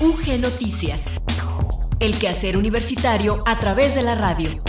UG Noticias. El quehacer universitario a través de la radio.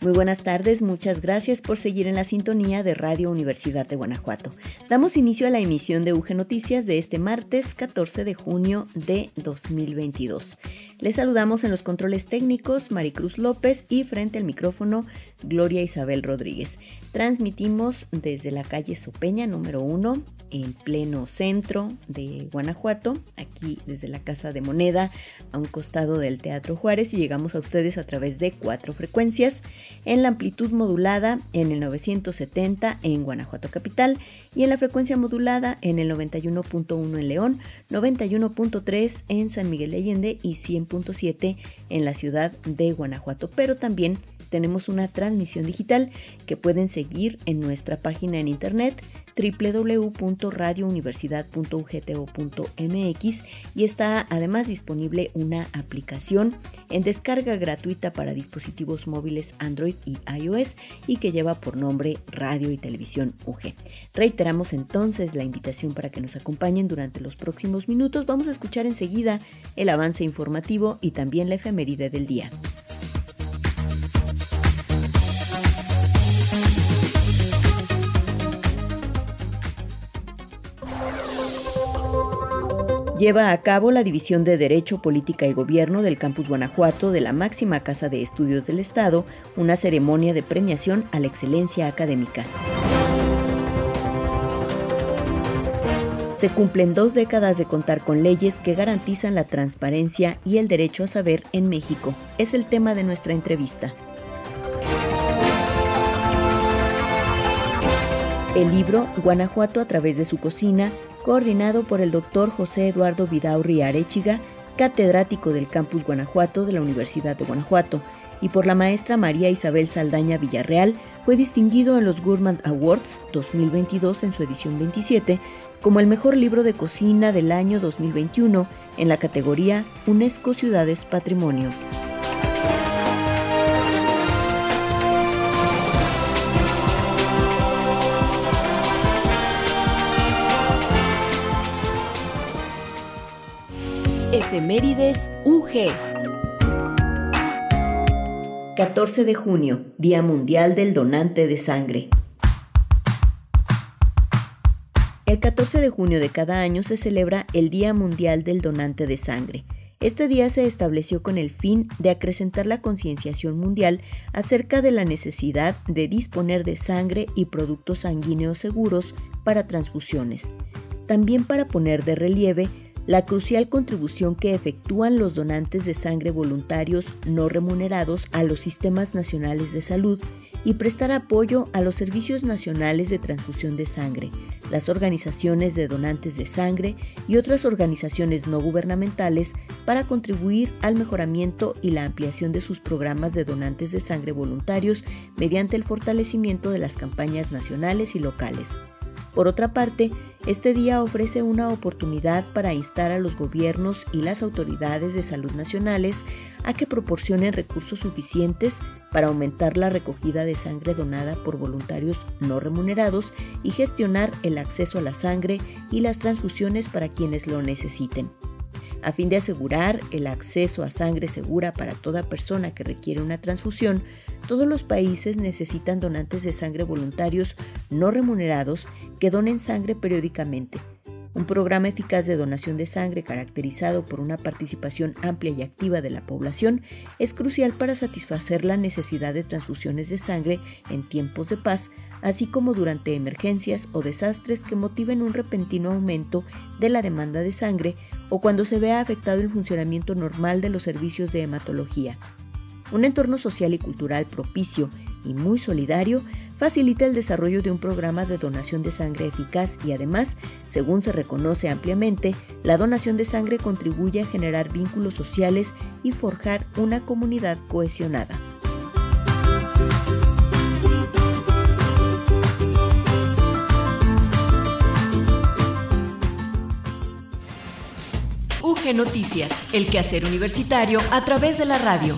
Muy buenas tardes, muchas gracias por seguir en la sintonía de Radio Universidad de Guanajuato. Damos inicio a la emisión de UG Noticias de este martes 14 de junio de 2022. Les saludamos en los controles técnicos Maricruz López y frente al micrófono Gloria Isabel Rodríguez. Transmitimos desde la calle Sopeña número 1 en pleno centro de Guanajuato, aquí desde la Casa de Moneda a un costado del Teatro Juárez y llegamos a ustedes a través de cuatro frecuencias en la amplitud modulada en el 970 en Guanajuato Capital y en la frecuencia modulada en el 91.1 en León, 91.3 en San Miguel de Allende y 100.7 en la ciudad de Guanajuato, pero también tenemos una transmisión digital que pueden seguir en nuestra página en internet www.radiouniversidad.ugto.mx y está además disponible una aplicación en descarga gratuita para dispositivos móviles Android y iOS y que lleva por nombre Radio y Televisión UG. Reiteramos entonces la invitación para que nos acompañen durante los próximos minutos. Vamos a escuchar enseguida el avance informativo y también la efeméride del día. Lleva a cabo la División de Derecho, Política y Gobierno del Campus Guanajuato de la máxima Casa de Estudios del Estado una ceremonia de premiación a la excelencia académica. Se cumplen dos décadas de contar con leyes que garantizan la transparencia y el derecho a saber en México. Es el tema de nuestra entrevista. El libro Guanajuato a través de su cocina coordinado por el doctor José Eduardo Vidaurri Arechiga, catedrático del Campus Guanajuato de la Universidad de Guanajuato, y por la maestra María Isabel Saldaña Villarreal, fue distinguido en los Gourmand Awards 2022 en su edición 27 como el mejor libro de cocina del año 2021 en la categoría UNESCO Ciudades Patrimonio. Efemérides UG. 14 de junio, Día Mundial del Donante de Sangre. El 14 de junio de cada año se celebra el Día Mundial del Donante de Sangre. Este día se estableció con el fin de acrecentar la concienciación mundial acerca de la necesidad de disponer de sangre y productos sanguíneos seguros para transfusiones. También para poner de relieve la crucial contribución que efectúan los donantes de sangre voluntarios no remunerados a los sistemas nacionales de salud y prestar apoyo a los servicios nacionales de transfusión de sangre, las organizaciones de donantes de sangre y otras organizaciones no gubernamentales para contribuir al mejoramiento y la ampliación de sus programas de donantes de sangre voluntarios mediante el fortalecimiento de las campañas nacionales y locales. Por otra parte, este día ofrece una oportunidad para instar a los gobiernos y las autoridades de salud nacionales a que proporcionen recursos suficientes para aumentar la recogida de sangre donada por voluntarios no remunerados y gestionar el acceso a la sangre y las transfusiones para quienes lo necesiten. A fin de asegurar el acceso a sangre segura para toda persona que requiere una transfusión, todos los países necesitan donantes de sangre voluntarios no remunerados que donen sangre periódicamente. Un programa eficaz de donación de sangre caracterizado por una participación amplia y activa de la población es crucial para satisfacer la necesidad de transfusiones de sangre en tiempos de paz, así como durante emergencias o desastres que motiven un repentino aumento de la demanda de sangre o cuando se vea afectado el funcionamiento normal de los servicios de hematología. Un entorno social y cultural propicio y muy solidario facilita el desarrollo de un programa de donación de sangre eficaz y además, según se reconoce ampliamente, la donación de sangre contribuye a generar vínculos sociales y forjar una comunidad cohesionada. UG Noticias, el quehacer universitario a través de la radio.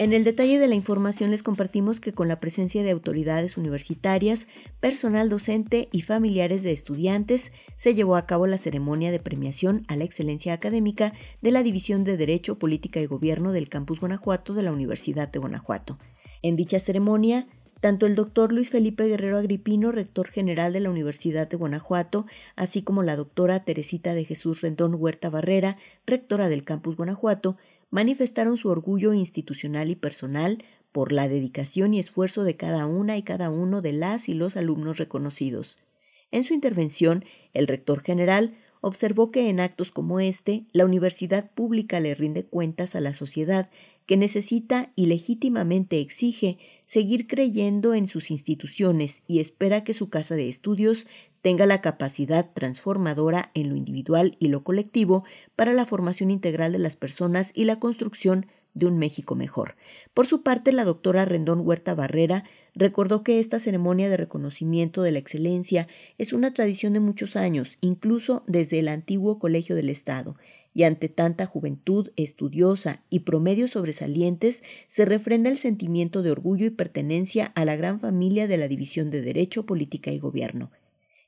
En el detalle de la información les compartimos que con la presencia de autoridades universitarias, personal docente y familiares de estudiantes, se llevó a cabo la ceremonia de premiación a la excelencia académica de la División de Derecho, Política y Gobierno del Campus Guanajuato de la Universidad de Guanajuato. En dicha ceremonia, tanto el doctor Luis Felipe Guerrero Agripino, rector general de la Universidad de Guanajuato, así como la doctora Teresita de Jesús Rendón Huerta Barrera, rectora del Campus Guanajuato, manifestaron su orgullo institucional y personal por la dedicación y esfuerzo de cada una y cada uno de las y los alumnos reconocidos. En su intervención, el rector general observó que en actos como este, la universidad pública le rinde cuentas a la sociedad que necesita y legítimamente exige seguir creyendo en sus instituciones y espera que su casa de estudios tenga la capacidad transformadora en lo individual y lo colectivo para la formación integral de las personas y la construcción de un México mejor. Por su parte, la doctora Rendón Huerta Barrera recordó que esta ceremonia de reconocimiento de la excelencia es una tradición de muchos años, incluso desde el antiguo Colegio del Estado, y ante tanta juventud estudiosa y promedios sobresalientes, se refrenda el sentimiento de orgullo y pertenencia a la gran familia de la División de Derecho, Política y Gobierno.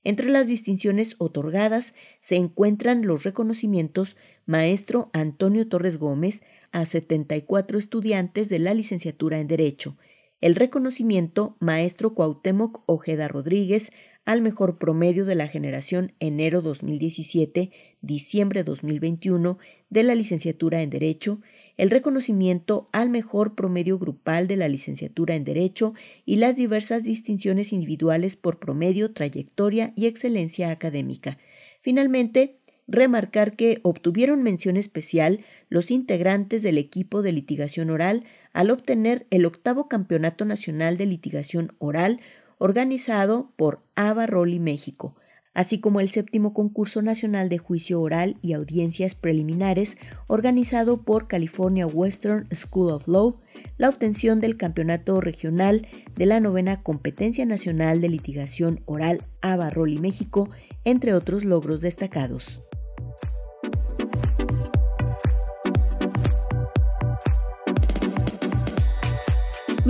Entre las distinciones otorgadas se encuentran los reconocimientos Maestro Antonio Torres Gómez a 74 estudiantes de la licenciatura en Derecho, el reconocimiento Maestro Cuauhtémoc Ojeda Rodríguez al mejor promedio de la generación enero 2017-diciembre 2021 de la licenciatura en Derecho el reconocimiento al mejor promedio grupal de la licenciatura en Derecho y las diversas distinciones individuales por promedio, trayectoria y excelencia académica. Finalmente, remarcar que obtuvieron mención especial los integrantes del equipo de litigación oral al obtener el octavo Campeonato Nacional de Litigación Oral organizado por Ava Roli México, así como el séptimo concurso nacional de juicio oral y audiencias preliminares organizado por California Western School of Law, la obtención del campeonato regional de la novena competencia nacional de litigación oral Abarroli México, entre otros logros destacados.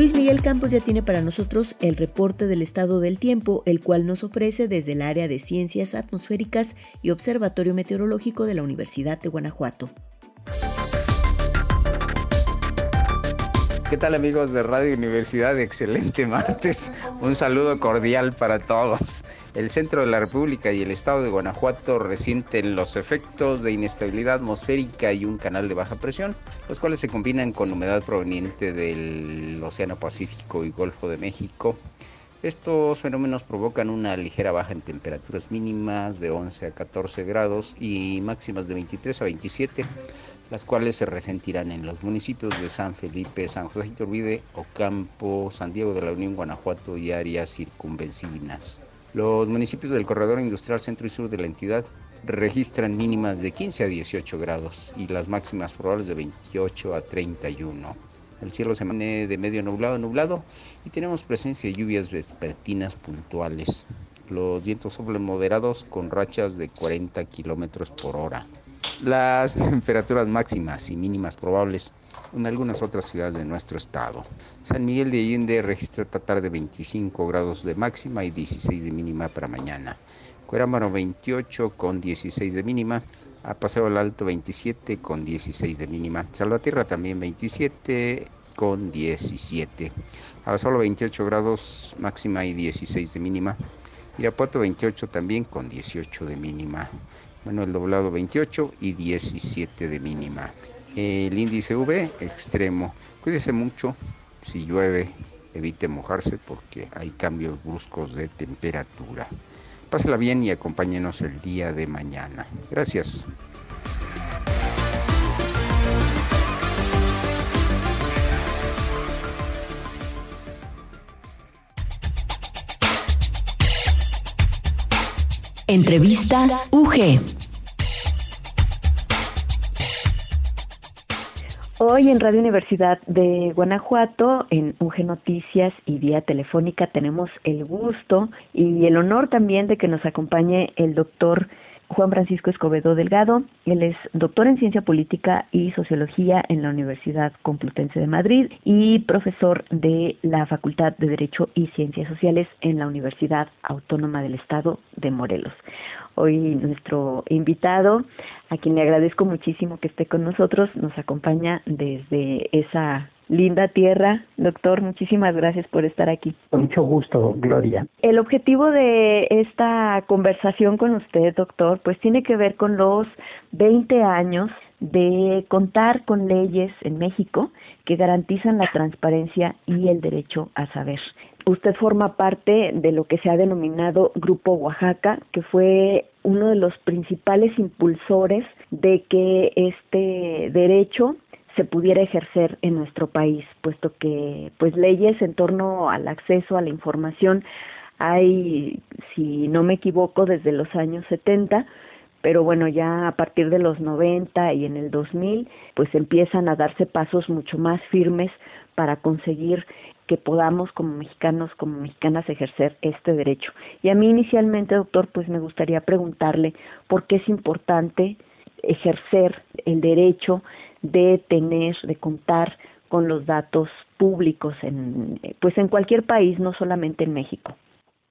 Luis Miguel Campos ya tiene para nosotros el reporte del estado del tiempo, el cual nos ofrece desde el área de ciencias atmosféricas y observatorio meteorológico de la Universidad de Guanajuato. ¿Qué tal amigos de Radio Universidad? Excelente martes. Un saludo cordial para todos. El centro de la República y el estado de Guanajuato resienten los efectos de inestabilidad atmosférica y un canal de baja presión, los cuales se combinan con humedad proveniente del Océano Pacífico y Golfo de México. Estos fenómenos provocan una ligera baja en temperaturas mínimas de 11 a 14 grados y máximas de 23 a 27 las cuales se resentirán en los municipios de San Felipe, San José de Iturbide, Ocampo, San Diego de la Unión, Guanajuato y áreas circunvecinas. Los municipios del corredor industrial centro y sur de la entidad registran mínimas de 15 a 18 grados y las máximas probables de 28 a 31. El cielo se mantiene de medio nublado a nublado y tenemos presencia de lluvias vespertinas puntuales. Los vientos soplan moderados con rachas de 40 kilómetros por hora. Las temperaturas máximas y mínimas probables en algunas otras ciudades de nuestro estado. San Miguel de Allende registra esta tarde 25 grados de máxima y 16 de mínima para mañana. Cuerámaro 28 con 16 de mínima. A Paseo al Alto 27 con 16 de mínima. Salvatierra también 27 con 17. Abasolo 28 grados máxima y 16 de mínima. Irapuato 28 también con 18 de mínima. Bueno, el doblado 28 y 17 de mínima. El índice V extremo. Cuídese mucho. Si llueve, evite mojarse porque hay cambios bruscos de temperatura. Pásela bien y acompáñenos el día de mañana. Gracias. Entrevista UG. Hoy en Radio Universidad de Guanajuato, en UG Noticias y vía telefónica, tenemos el gusto y el honor también de que nos acompañe el doctor Juan Francisco Escobedo Delgado. Él es doctor en Ciencia Política y Sociología en la Universidad Complutense de Madrid y profesor de la Facultad de Derecho y Ciencias Sociales en la Universidad Autónoma del Estado de Morelos. Hoy nuestro invitado, a quien le agradezco muchísimo que esté con nosotros, nos acompaña desde esa linda tierra. Doctor, muchísimas gracias por estar aquí. Con mucho gusto, Gloria. El objetivo de esta conversación con usted, doctor, pues tiene que ver con los 20 años de contar con leyes en México que garantizan la transparencia y el derecho a saber. Usted forma parte de lo que se ha denominado Grupo Oaxaca, que fue uno de los principales impulsores de que este derecho se pudiera ejercer en nuestro país, puesto que pues leyes en torno al acceso a la información hay, si no me equivoco, desde los años 70, pero bueno, ya a partir de los 90 y en el 2000, pues empiezan a darse pasos mucho más firmes para conseguir que podamos como mexicanos, como mexicanas ejercer este derecho. Y a mí inicialmente, doctor, pues me gustaría preguntarle por qué es importante ejercer el derecho de tener, de contar con los datos públicos en, pues en cualquier país, no solamente en México.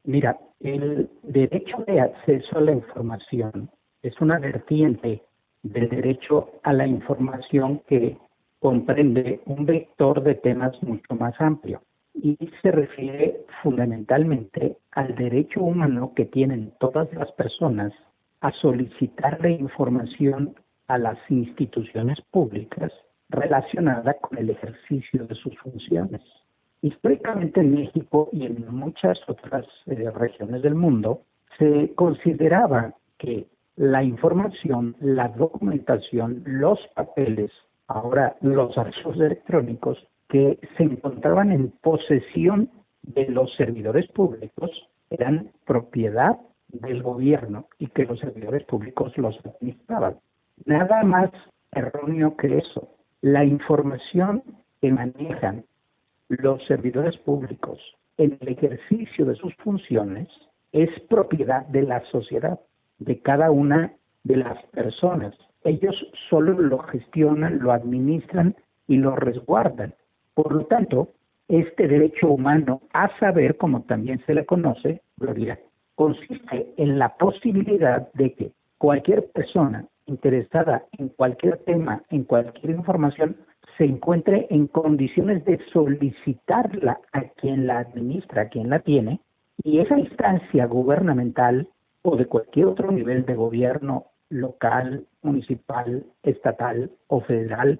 Mira, el derecho de acceso a la información es una vertiente del derecho a la información que comprende un vector de temas mucho más amplio y se refiere fundamentalmente al derecho humano que tienen todas las personas a solicitar la información a las instituciones públicas relacionada con el ejercicio de sus funciones. Históricamente en México y en muchas otras eh, regiones del mundo se consideraba que la información, la documentación, los papeles, ahora los archivos electrónicos que se encontraban en posesión de los servidores públicos eran propiedad del gobierno y que los servidores públicos los administraban. Nada más erróneo que eso. La información que manejan los servidores públicos en el ejercicio de sus funciones es propiedad de la sociedad, de cada una de las personas. Ellos solo lo gestionan, lo administran y lo resguardan. Por lo tanto, este derecho humano a saber, como también se le conoce, Gloria, consiste en la posibilidad de que cualquier persona interesada en cualquier tema, en cualquier información, se encuentre en condiciones de solicitarla a quien la administra, a quien la tiene, y esa instancia gubernamental o de cualquier otro nivel de gobierno local, municipal, estatal o federal,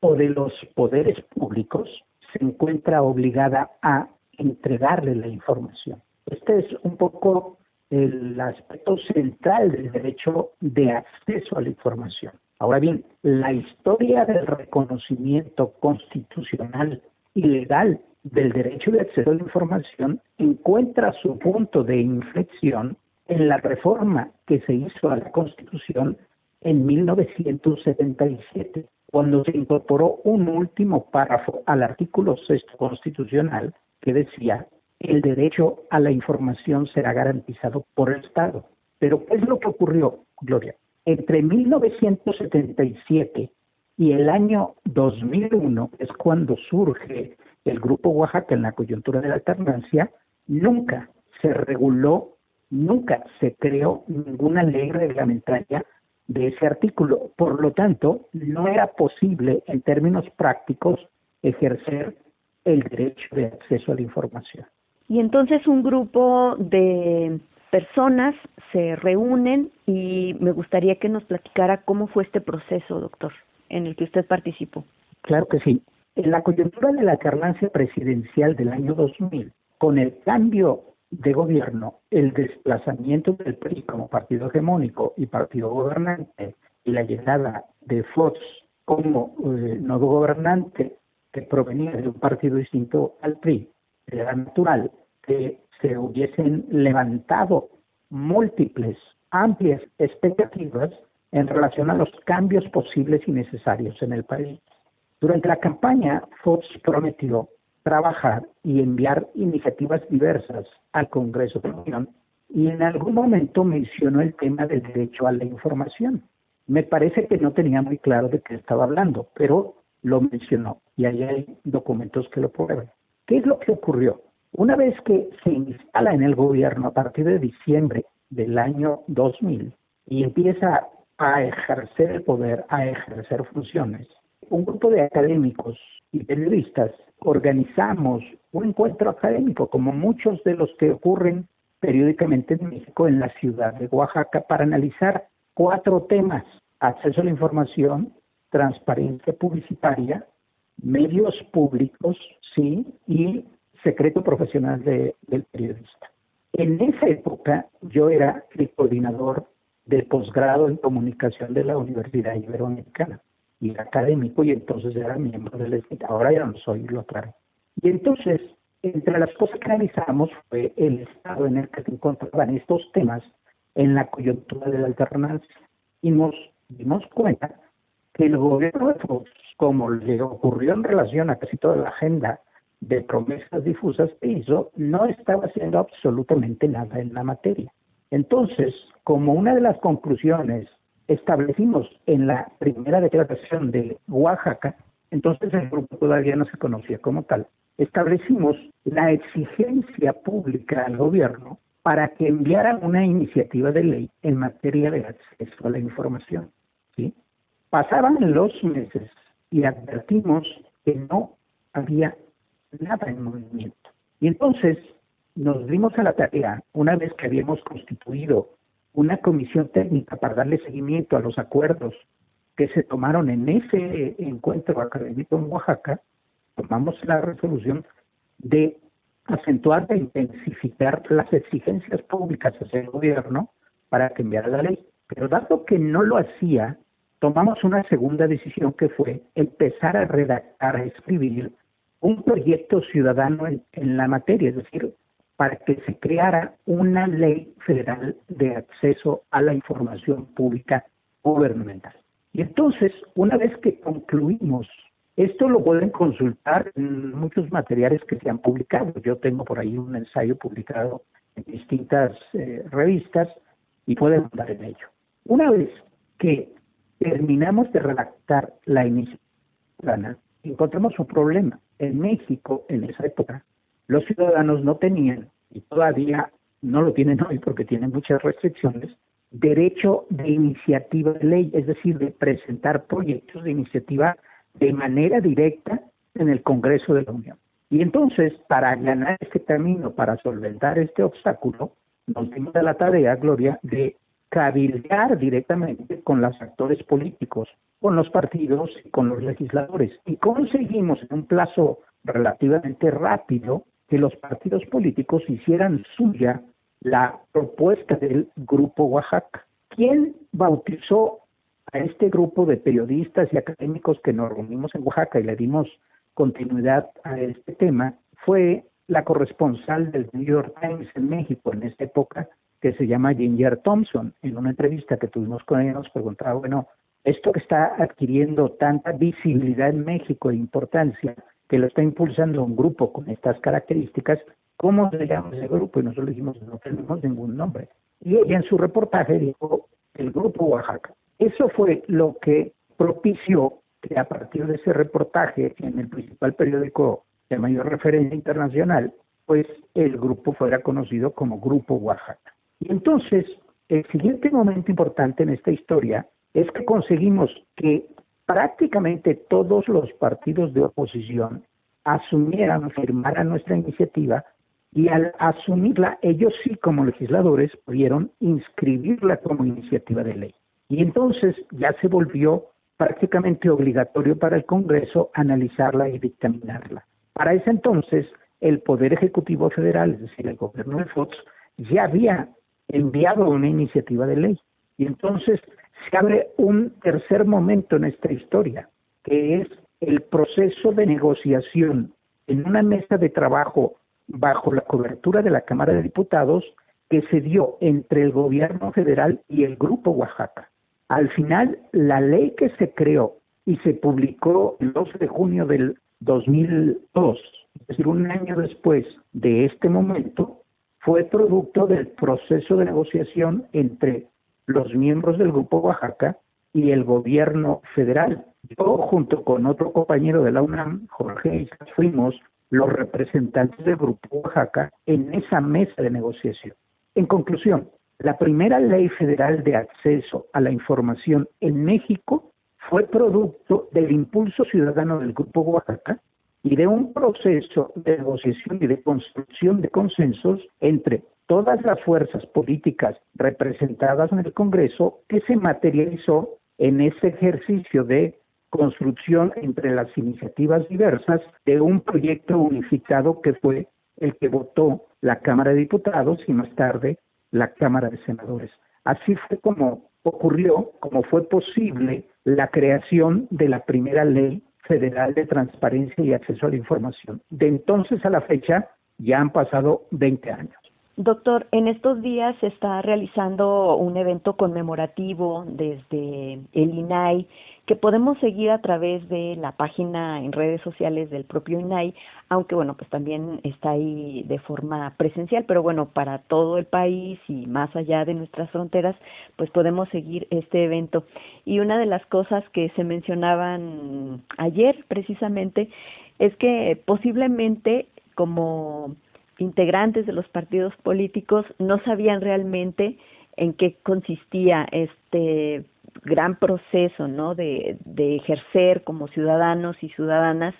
o de los poderes públicos, se encuentra obligada a entregarle la información. Este es un poco el aspecto central del derecho de acceso a la información. Ahora bien, la historia del reconocimiento constitucional y legal del derecho de acceso a la información encuentra su punto de inflexión en la reforma que se hizo a la Constitución en 1977, cuando se incorporó un último párrafo al artículo sexto constitucional que decía el derecho a la información será garantizado por el Estado. Pero ¿qué es lo que ocurrió, Gloria? Entre 1977 y el año 2001 es cuando surge el Grupo Oaxaca en la coyuntura de la alternancia, nunca se reguló, nunca se creó ninguna ley reglamentaria de ese artículo. Por lo tanto, no era posible en términos prácticos ejercer el derecho de acceso a la información. Y entonces un grupo de personas se reúnen y me gustaría que nos platicara cómo fue este proceso, doctor, en el que usted participó. Claro que sí. En la coyuntura de la alternancia presidencial del año 2000, con el cambio de gobierno, el desplazamiento del PRI como partido hegemónico y partido gobernante y la llegada de Fox como eh, nuevo gobernante que provenía de un partido distinto al PRI, era natural que se hubiesen levantado múltiples, amplias expectativas en relación a los cambios posibles y necesarios en el país. Durante la campaña, Fox prometió trabajar y enviar iniciativas diversas al Congreso de la Unión y en algún momento mencionó el tema del derecho a la información. Me parece que no tenía muy claro de qué estaba hablando, pero lo mencionó y ahí hay documentos que lo prueban. ¿Qué es lo que ocurrió? Una vez que se instala en el gobierno a partir de diciembre del año 2000 y empieza a ejercer el poder, a ejercer funciones, un grupo de académicos y periodistas organizamos un encuentro académico, como muchos de los que ocurren periódicamente en México, en la ciudad de Oaxaca, para analizar cuatro temas, acceso a la información, transparencia publicitaria, medios públicos, sí, y secreto profesional del periodista. En esa época yo era el coordinador de posgrado en comunicación de la Universidad Iberoamericana y académico y entonces era miembro del la ahora ya no soy, lo aclaro. Y entonces, entre las cosas que analizamos fue el estado en el que se encontraban estos temas en la coyuntura de la alternancia y nos dimos cuenta que el gobierno de Fox, como le ocurrió en relación a casi toda la agenda de promesas difusas que hizo, no estaba haciendo absolutamente nada en la materia. Entonces, como una de las conclusiones establecimos en la primera declaración de Oaxaca, entonces el grupo todavía no se conocía como tal, establecimos la exigencia pública al gobierno para que enviara una iniciativa de ley en materia de acceso a la información. Pasaban los meses y advertimos que no había nada en movimiento. Y entonces nos dimos a la tarea, una vez que habíamos constituido una comisión técnica para darle seguimiento a los acuerdos que se tomaron en ese encuentro académico en Oaxaca, tomamos la resolución de acentuar e intensificar las exigencias públicas hacia el gobierno para enviara la ley. Pero dado que no lo hacía, tomamos una segunda decisión que fue empezar a redactar, a escribir un proyecto ciudadano en, la materia, es decir, para que se creara una ley federal de acceso a la información pública gubernamental. Y entonces, una vez que concluimos, esto lo pueden consultar en muchos materiales que se han publicado. Yo tengo por ahí un ensayo publicado en distintas eh, revistas y pueden andar en ello. Una vez que terminamos de redactar la iniciativa, encontramos un problema. En México, en esa época, los ciudadanos no tenían, y todavía no lo tienen hoy porque tienen muchas restricciones, derecho de iniciativa de ley, es decir, de presentar proyectos de iniciativa de manera directa en el Congreso de la Unión. Y entonces, para ganar este camino, para solventar este obstáculo, nos dimos a la tarea, Gloria, de cabildear directamente con los actores políticos, con los partidos y con los legisladores. Y conseguimos en un plazo relativamente rápido que los partidos políticos hicieran suya la propuesta del Grupo Oaxaca. ¿Quién bautizó a este grupo de periodistas y académicos que nos reunimos en Oaxaca y le dimos continuidad a este tema fue la corresponsal del New York Times en México en esta época, que se llama Ginger Thompson. En una entrevista que tuvimos con ella nos preguntaba, bueno, esto que está adquiriendo tanta visibilidad en México e importancia, que lo está impulsando un grupo con estas características, ¿cómo se llama ese grupo? Y nosotros dijimos, no tenemos ningún nombre. Y ella en su reportaje dijo, el Grupo Oaxaca. Eso fue lo que propició que a partir de ese reportaje en el principal periódico de mayor referencia internacional, pues el grupo fuera conocido como Grupo Oaxaca. Y entonces, el siguiente momento importante en esta historia es que conseguimos que prácticamente todos los partidos de oposición asumieran, firmaran nuestra iniciativa y al asumirla, ellos sí como legisladores pudieron inscribirla como iniciativa de ley. Y entonces ya se volvió prácticamente obligatorio para el Congreso analizarla y dictaminarla. Para ese entonces, el Poder Ejecutivo Federal, es decir, el gobierno de Fox, ya había enviado una iniciativa de ley. Y entonces se abre un tercer momento en esta historia, que es el proceso de negociación en una mesa de trabajo bajo la cobertura de la Cámara de Diputados que se dio entre el gobierno federal y el Grupo Oaxaca. Al final, la ley que se creó y se publicó el 12 de junio del 2002, es decir, un año después de este momento, fue producto del proceso de negociación entre los miembros del Grupo Oaxaca y el gobierno federal. Yo, junto con otro compañero de la UNAM, Jorge Islas, fuimos los representantes del Grupo Oaxaca en esa mesa de negociación. En conclusión, la primera ley federal de acceso a la información en México fue producto del impulso ciudadano del Grupo Oaxaca y de un proceso de negociación y de construcción de consensos entre todas las fuerzas políticas representadas en el Congreso que se materializó en ese ejercicio de construcción entre las iniciativas diversas de un proyecto unificado que fue el que votó la Cámara de Diputados y más tarde la Cámara de Senadores. Así fue como ocurrió, como fue posible la creación de la primera ley federal de transparencia y acceso a la información. De entonces a la fecha ya han pasado 20 años. Doctor, en estos días se está realizando un evento conmemorativo desde el INAI que podemos seguir a través de la página en redes sociales del propio INAI, aunque bueno, pues también está ahí de forma presencial, pero bueno, para todo el país y más allá de nuestras fronteras, pues podemos seguir este evento. Y una de las cosas que se mencionaban ayer precisamente es que posiblemente como integrantes de los partidos políticos no sabían realmente en qué consistía este gran proceso ¿no? de, ejercer como ciudadanos y ciudadanas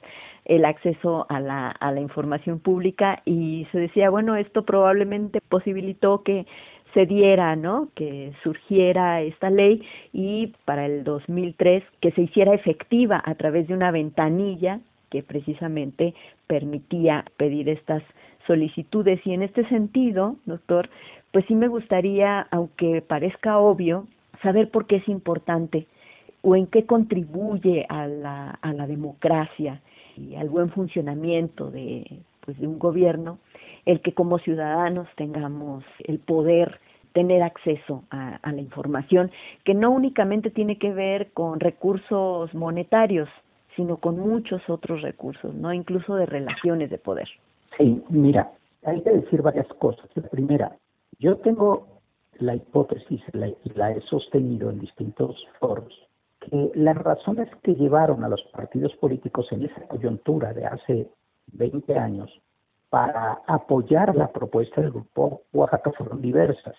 el acceso a la, a la información pública y se decía, bueno, esto probablemente posibilitó que se diera, ¿no? Que surgiera esta ley y para el 2003 que se hiciera efectiva a través de una ventanilla que precisamente permitía pedir estas solicitudes. Y en este sentido, doctor, pues sí me gustaría, aunque parezca obvio, saber por qué es importante o en qué contribuye a la, a la democracia y al buen funcionamiento de, pues, de un gobierno el que como ciudadanos tengamos el poder tener acceso a, a, la información, que no únicamente tiene que ver con recursos monetarios, sino con muchos otros recursos, no incluso de relaciones de poder. Sí, mira, hay que decir varias cosas. La primera, yo tengo la hipótesis, y la he sostenido en distintos foros, que las razones que llevaron a los partidos políticos en esa coyuntura de hace 20 años para apoyar la propuesta del grupo Oaxaca fueron diversas.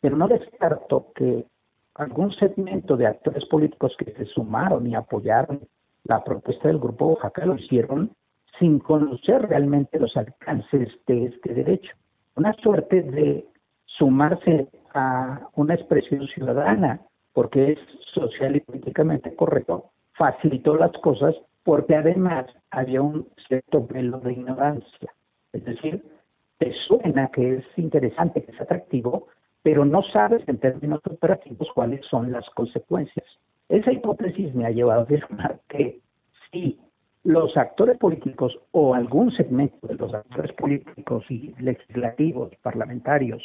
Pero no descarto que algún segmento de actores políticos que se sumaron y apoyaron la propuesta del grupo Oaxaca lo hicieron sin conocer realmente los alcances de este derecho. Una suerte de sumarse a una expresión ciudadana, porque es social y políticamente correcto, facilitó las cosas porque además había un cierto velo de ignorancia. Es decir, te suena que es interesante, que es atractivo, pero no sabes en términos operativos cuáles son las consecuencias. Esa hipótesis me ha llevado a afirmar que si los actores políticos o algún segmento de los actores políticos y legislativos, parlamentarios,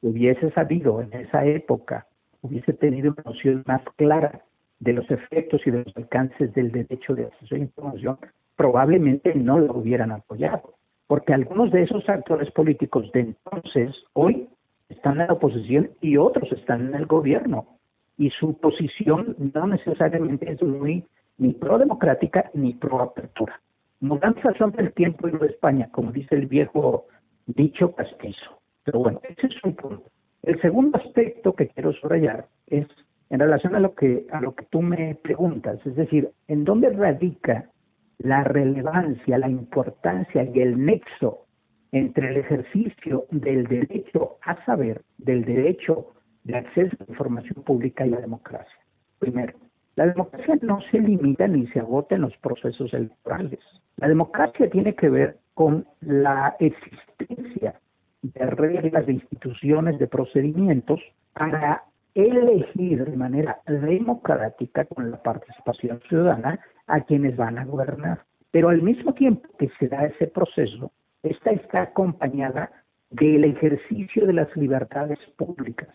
hubiese sabido en esa época, hubiese tenido una noción más clara de los efectos y de los alcances del derecho de acceso a información, probablemente no lo hubieran apoyado, porque algunos de esos actores políticos de entonces, hoy, están en la oposición y otros están en el gobierno, y su posición no necesariamente es muy ni pro-democrática ni pro-apertura. Mudanzas son del tiempo y no de España, como dice el viejo dicho castizo. Pero bueno, ese es un punto. El segundo aspecto que quiero subrayar es en relación a lo que a lo que tú me preguntas, es decir, en dónde radica la relevancia, la importancia y el nexo entre el ejercicio del derecho a saber, del derecho de acceso a la información pública y la democracia. Primero, la democracia no se limita ni se agota en los procesos electorales. La democracia tiene que ver con la existencia de reglas, de instituciones, de procedimientos para elegir de manera democrática con la participación ciudadana a quienes van a gobernar. Pero al mismo tiempo que se da ese proceso, esta está acompañada del ejercicio de las libertades públicas,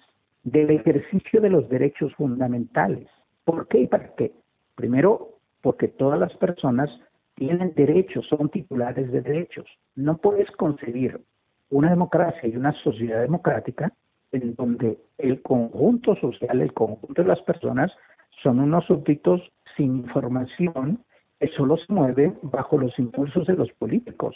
del ejercicio de los derechos fundamentales. ¿Por qué y para qué? Primero, porque todas las personas tienen derechos, son titulares de derechos. No puedes concebir una democracia y una sociedad democrática en donde el conjunto social, el conjunto de las personas son unos súbditos sin información que solo se mueven bajo los impulsos de los políticos.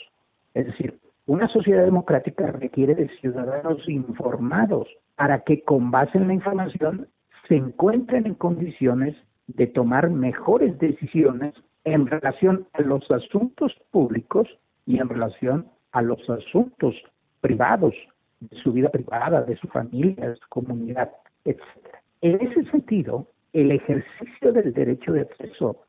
Es decir, una sociedad democrática requiere de ciudadanos informados para que con base en la información se encuentren en condiciones de tomar mejores decisiones en relación a los asuntos públicos y en relación a los asuntos privados, de su vida privada, de su familia, de su comunidad, etc. En ese sentido, el ejercicio del derecho de acceso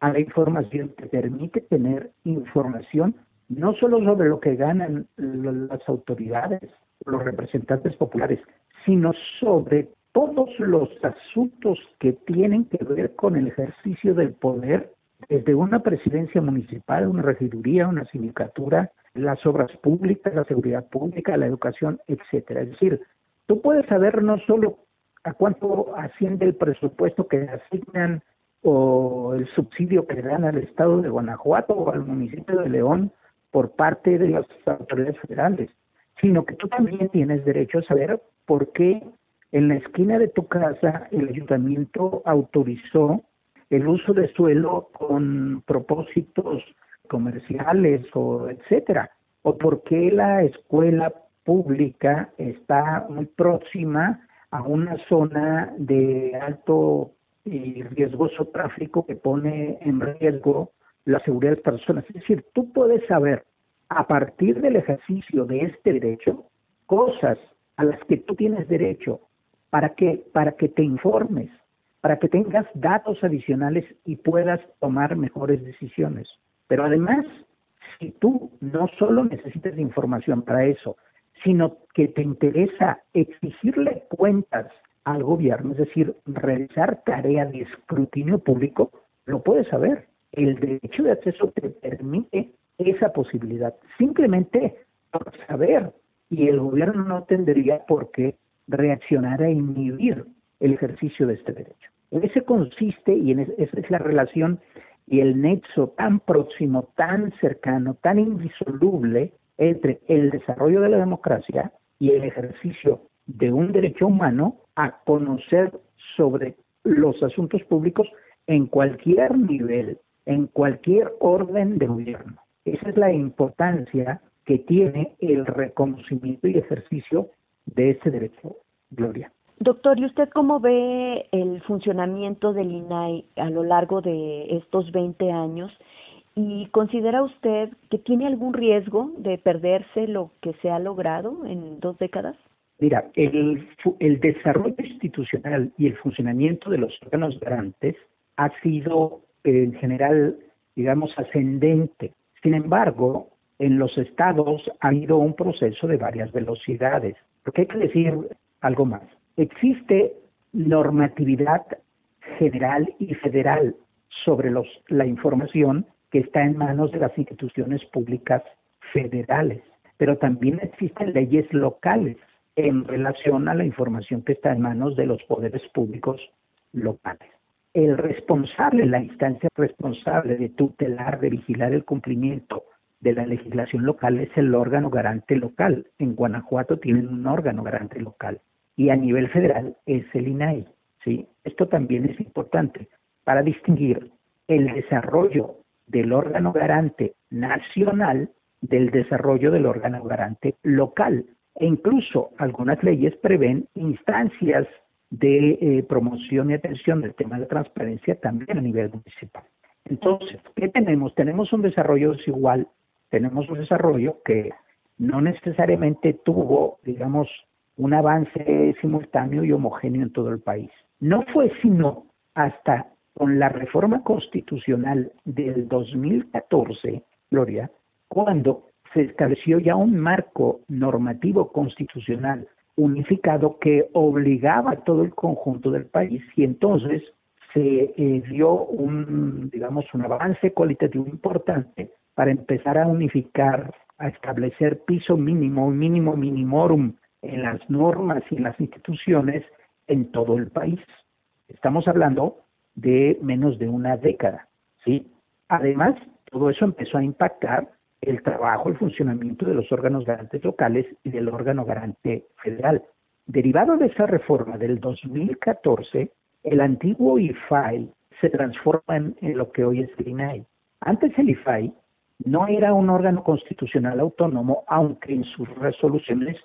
a la información te permite tener información no solo sobre lo que ganan las autoridades, los representantes populares, sino sobre todos los asuntos que tienen que ver con el ejercicio del poder, desde una presidencia municipal, una regiduría, una sindicatura, las obras públicas, la seguridad pública, la educación, etcétera. Es decir, tú puedes saber no solo a cuánto asciende el presupuesto que asignan o el subsidio que le dan al Estado de Guanajuato o al municipio de León por parte de las autoridades federales, sino que tú también tienes derecho a saber por qué en la esquina de tu casa el ayuntamiento autorizó el uso de suelo con propósitos comerciales o etcétera, o por qué la escuela pública está muy próxima a una zona de alto y riesgoso tráfico que pone en riesgo la seguridad de las personas. Es decir, tú puedes saber a partir del ejercicio de este derecho cosas a las que tú tienes derecho para que para que te informes, para que tengas datos adicionales y puedas tomar mejores decisiones. Pero además, si tú no solo necesitas información para eso, sino que te interesa exigirle cuentas al gobierno, es decir, realizar tarea de escrutinio público, lo puedes saber. El derecho de acceso te permite esa posibilidad, simplemente por saber, y el gobierno no tendría por qué reaccionar a inhibir el ejercicio de este derecho. En ese consiste, y en esa es la relación y el nexo tan próximo, tan cercano, tan indisoluble entre el desarrollo de la democracia y el ejercicio de un derecho humano a conocer sobre los asuntos públicos en cualquier nivel, en cualquier orden de gobierno. Esa es la importancia que tiene el reconocimiento y ejercicio de ese derecho, Gloria. Doctor, ¿y usted cómo ve el funcionamiento del INAI a lo largo de estos 20 años? ¿Y considera usted que tiene algún riesgo de perderse lo que se ha logrado en dos décadas? Mira, el, el desarrollo institucional y el funcionamiento de los órganos garantes ha sido en general, digamos, ascendente. Sin embargo, en los estados ha habido un proceso de varias velocidades. Porque hay que decir algo más. Existe normatividad general y federal sobre la información que está en manos de las instituciones públicas federales, pero también existen leyes locales en relación a la información que está en manos de los poderes públicos locales. El responsable, la instancia responsable de tutelar, de vigilar el cumplimiento de la legislación local es el órgano garante local. En Guanajuato tienen un órgano garante local y a nivel federal es el INAI. ¿sí? Esto también es importante para distinguir el desarrollo del órgano garante nacional del desarrollo del órgano garante local e incluso algunas leyes prevén instancias de eh, promoción y atención del tema de transparencia también a nivel municipal. Entonces, ¿qué tenemos? Tenemos un desarrollo desigual, tenemos un desarrollo que no necesariamente tuvo, digamos, un avance simultáneo y homogéneo en todo el país. No fue sino hasta con la reforma constitucional del 2014, Gloria, cuando se estableció ya un marco normativo constitucional unificado que obligaba a todo el conjunto del país y entonces se eh, dio un, digamos, un avance cualitativo importante para empezar a unificar, a establecer piso mínimo, mínimo minimorum en las normas y en las instituciones en todo el país. Estamos hablando de menos de una década, ¿sí? Además, todo eso empezó a impactar el trabajo, el funcionamiento de los órganos garantes locales y del órgano garante federal. Derivado de esa reforma del 2014, el antiguo IFAI se transforma en, lo que hoy es el INAI. Antes el IFAI no era un órgano constitucional autónomo, aunque en sus resoluciones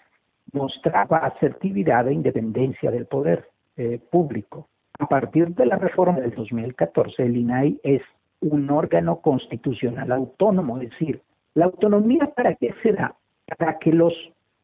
mostraba asertividad e independencia del poder eh, público. A partir de la reforma del 2014, el INAI es un órgano constitucional autónomo, es decir, la autonomía para qué se da? Para que los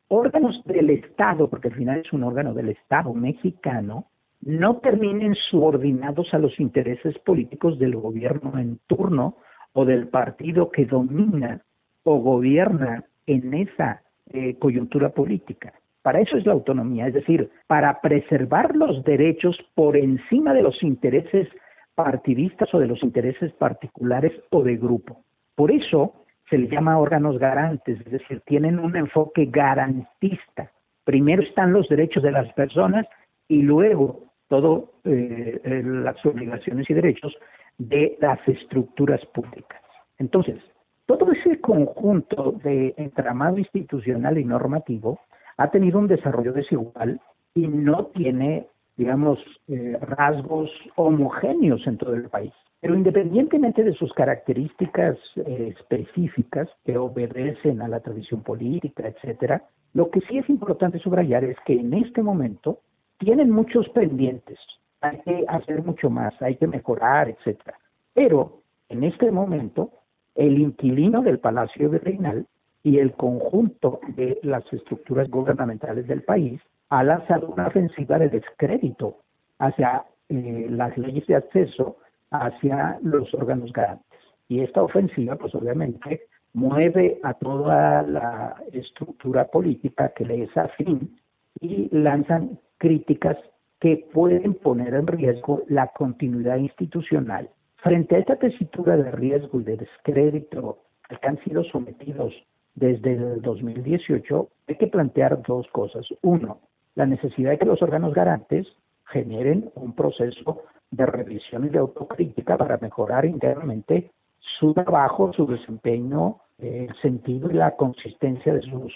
órganos del Estado, porque al final es un órgano del Estado mexicano, no terminen subordinados a los intereses políticos del gobierno en turno o del partido que domina o gobierna en esa eh, coyuntura política. Para eso es la autonomía, es decir, para preservar los derechos por encima de los intereses partidistas o de los intereses particulares o de grupo. Por eso se les llama órganos garantes, es decir, tienen un enfoque garantista. Primero están los derechos de las personas y luego todas eh, eh, las obligaciones y derechos de las estructuras públicas. Entonces, todo ese conjunto de entramado institucional y normativo ha tenido un desarrollo desigual y no tiene, digamos, eh, rasgos homogéneos en todo el país. Pero independientemente de sus características eh, específicas que obedecen a la tradición política, etcétera, lo que sí es importante subrayar es que en este momento tienen muchos pendientes. Hay que hacer mucho más, hay que mejorar, etcétera. Pero en este momento, el inquilino del Palacio Virreinal y el conjunto de las estructuras gubernamentales del país ha lanzado una ofensiva de descrédito hacia eh, las leyes de acceso hacia los órganos garantes. Y esta ofensiva, pues obviamente, mueve a toda la estructura política que le es afín y lanzan críticas que pueden poner en riesgo la continuidad institucional. Frente a esta tesitura de riesgo y de descrédito que han sido sometidos desde el 2018, hay que plantear dos cosas. Uno, la necesidad de que los órganos garantes generen un proceso de revisión y de autocrítica para mejorar internamente su trabajo, su desempeño, el sentido y la consistencia de sus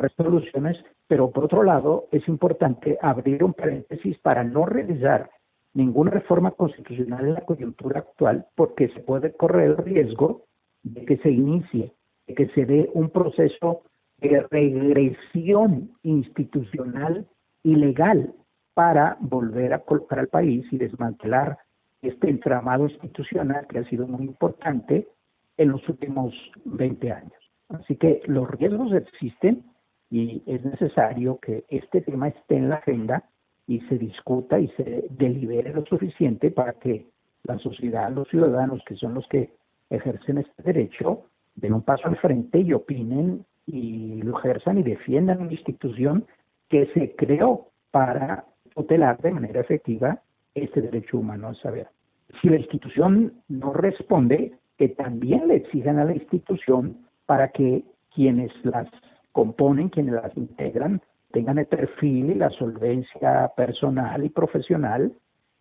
resoluciones, pero por otro lado es importante abrir un paréntesis para no realizar ninguna reforma constitucional en la coyuntura actual porque se puede correr el riesgo de que se inicie, de que se dé un proceso de regresión institucional y legal para volver a colocar al país y desmantelar este entramado institucional que ha sido muy importante en los últimos 20 años. Así que los riesgos existen y es necesario que este tema esté en la agenda y se discuta y se delibere lo suficiente para que la sociedad, los ciudadanos que son los que ejercen este derecho, den un paso al frente y opinen y lo ejerzan y defiendan una institución que se creó para tutelar de manera efectiva este derecho humano a saber. Si la institución no responde, que también le exijan a la institución para que quienes las componen, quienes las integran, tengan el perfil y la solvencia personal y profesional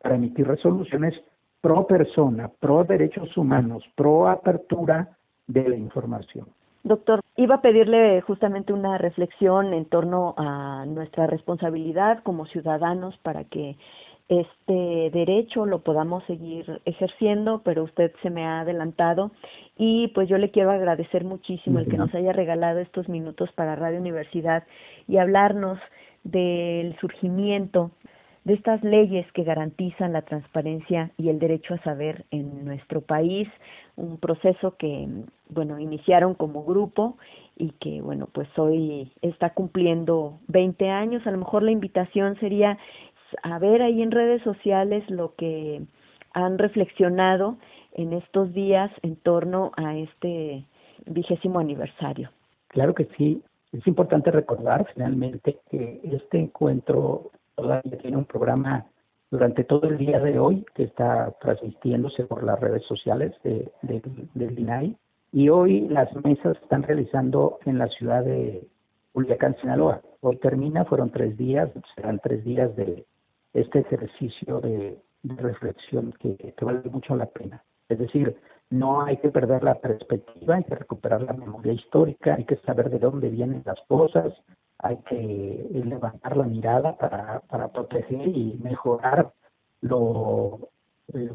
para emitir resoluciones pro persona, pro derechos humanos, pro apertura de la información. Doctor, iba a pedirle justamente una reflexión en torno a nuestra responsabilidad como ciudadanos para que este derecho lo podamos seguir ejerciendo, pero usted se me ha adelantado. Y pues yo le quiero agradecer muchísimo el que nos haya regalado estos minutos para Radio Universidad y hablarnos del surgimiento de estas leyes que garantizan la transparencia y el derecho a saber en nuestro país, un proceso que, bueno, iniciaron como grupo y que, bueno, pues hoy está cumpliendo 20 años. A lo mejor la invitación sería a ver ahí en redes sociales lo que han reflexionado en estos días en torno a este vigésimo aniversario. Claro que sí. Es importante recordar finalmente que este encuentro todavía tiene un programa durante todo el día de hoy que está transmitiéndose por las redes sociales de, del INAI y hoy las mesas se están realizando en la ciudad de Culiacán, Sinaloa. Hoy termina, fueron tres días, serán tres días de este ejercicio de, reflexión que, vale mucho la pena. Es decir, no hay que perder la perspectiva, hay que recuperar la memoria histórica, hay que saber de dónde vienen las cosas, hay que levantar la mirada para, para proteger y mejorar lo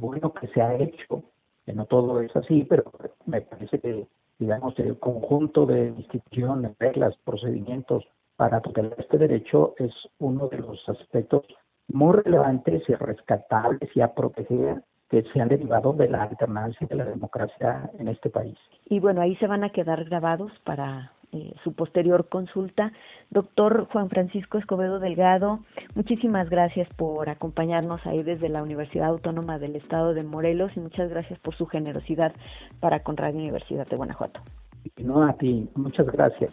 bueno que se ha hecho, no todo es así, pero me parece que, digamos, el conjunto de instituciones, reglas, procedimientos para proteger este derecho es uno de los aspectos muy relevantes y rescatables y a proteger que se han derivado de la alternancia de la democracia en este país. Y bueno, ahí se van a quedar grabados para eh, su posterior consulta. Doctor Juan Francisco Escobedo Delgado, muchísimas gracias por acompañarnos ahí desde la Universidad Autónoma del Estado de Morelos y muchas gracias por su generosidad para con Radio Universidad de Guanajuato. No, a ti, muchas gracias.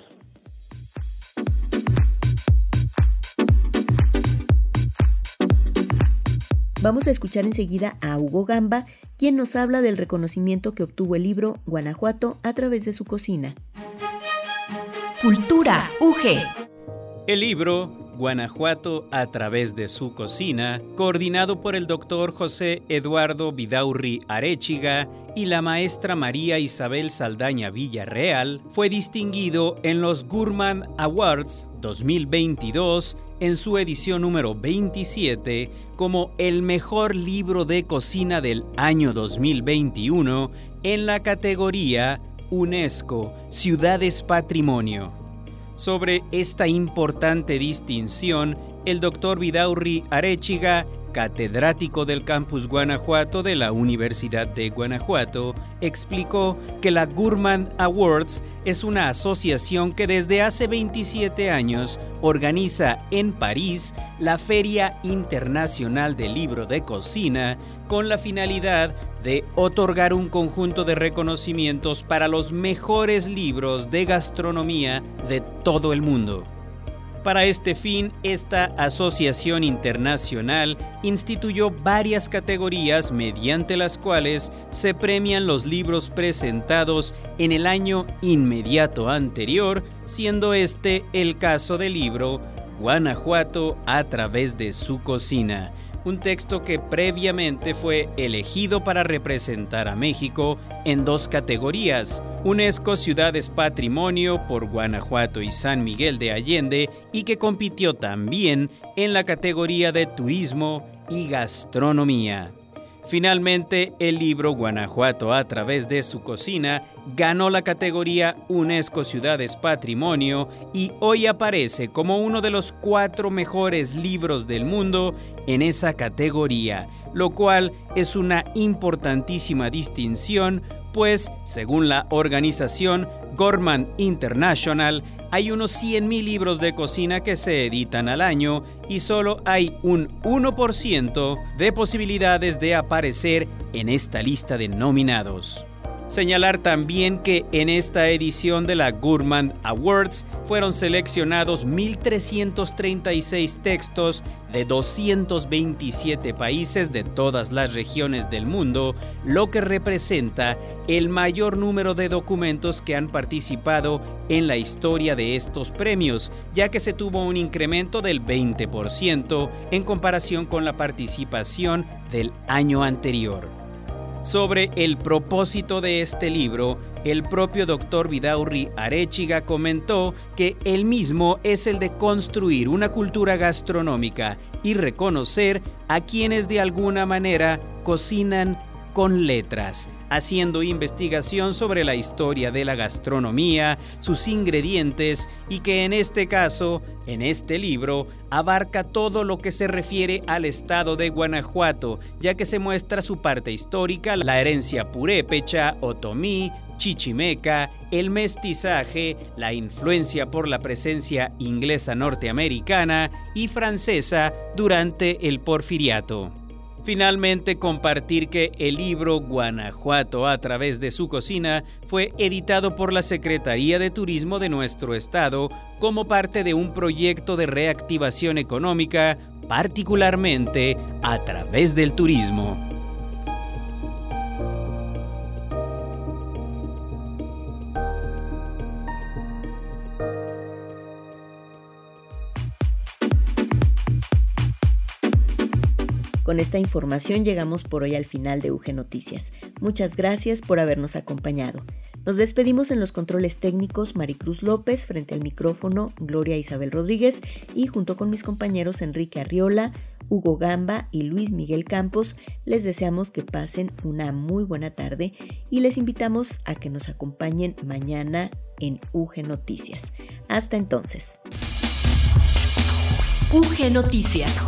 Vamos a escuchar enseguida a Hugo Gamba, quien nos habla del reconocimiento que obtuvo el libro Guanajuato a través de su cocina. Cultura UG. El libro Guanajuato a través de su cocina, coordinado por el doctor José Eduardo Vidaurri Arechiga y la maestra María Isabel Saldaña Villarreal, fue distinguido en los Gurman Awards 2022 en su edición número 27 como el mejor libro de cocina del año 2021 en la categoría UNESCO Ciudades Patrimonio. Sobre esta importante distinción, el doctor Vidaurri Arechiga catedrático del campus Guanajuato de la Universidad de Guanajuato, explicó que la Gurman Awards es una asociación que desde hace 27 años organiza en París la Feria Internacional del Libro de Cocina con la finalidad de otorgar un conjunto de reconocimientos para los mejores libros de gastronomía de todo el mundo. Para este fin, esta asociación internacional instituyó varias categorías mediante las cuales se premian los libros presentados en el año inmediato anterior, siendo este el caso del libro Guanajuato a través de su cocina, un texto que previamente fue elegido para representar a México en dos categorías, UNESCO Ciudades Patrimonio por Guanajuato y San Miguel de Allende y que compitió también en la categoría de Turismo y Gastronomía. Finalmente, el libro Guanajuato a través de su cocina ganó la categoría UNESCO Ciudades Patrimonio y hoy aparece como uno de los cuatro mejores libros del mundo en esa categoría, lo cual es una importantísima distinción, pues, según la organización Gorman International, hay unos 100.000 libros de cocina que se editan al año y solo hay un 1% de posibilidades de aparecer en esta lista de nominados. Señalar también que en esta edición de la Gourmand Awards fueron seleccionados 1.336 textos de 227 países de todas las regiones del mundo, lo que representa el mayor número de documentos que han participado en la historia de estos premios, ya que se tuvo un incremento del 20% en comparación con la participación del año anterior. Sobre el propósito de este libro, el propio doctor Vidaurri Arechiga comentó que el mismo es el de construir una cultura gastronómica y reconocer a quienes de alguna manera cocinan con letras, haciendo investigación sobre la historia de la gastronomía, sus ingredientes y que en este caso, en este libro, abarca todo lo que se refiere al estado de Guanajuato, ya que se muestra su parte histórica, la herencia purépecha, otomí, chichimeca, el mestizaje, la influencia por la presencia inglesa norteamericana y francesa durante el porfiriato. Finalmente, compartir que el libro Guanajuato a través de su cocina fue editado por la Secretaría de Turismo de nuestro estado como parte de un proyecto de reactivación económica, particularmente a través del turismo. Con esta información llegamos por hoy al final de UG Noticias. Muchas gracias por habernos acompañado. Nos despedimos en los controles técnicos Maricruz López, frente al micrófono Gloria Isabel Rodríguez y junto con mis compañeros Enrique Arriola, Hugo Gamba y Luis Miguel Campos, les deseamos que pasen una muy buena tarde y les invitamos a que nos acompañen mañana en UG Noticias. Hasta entonces. UG Noticias.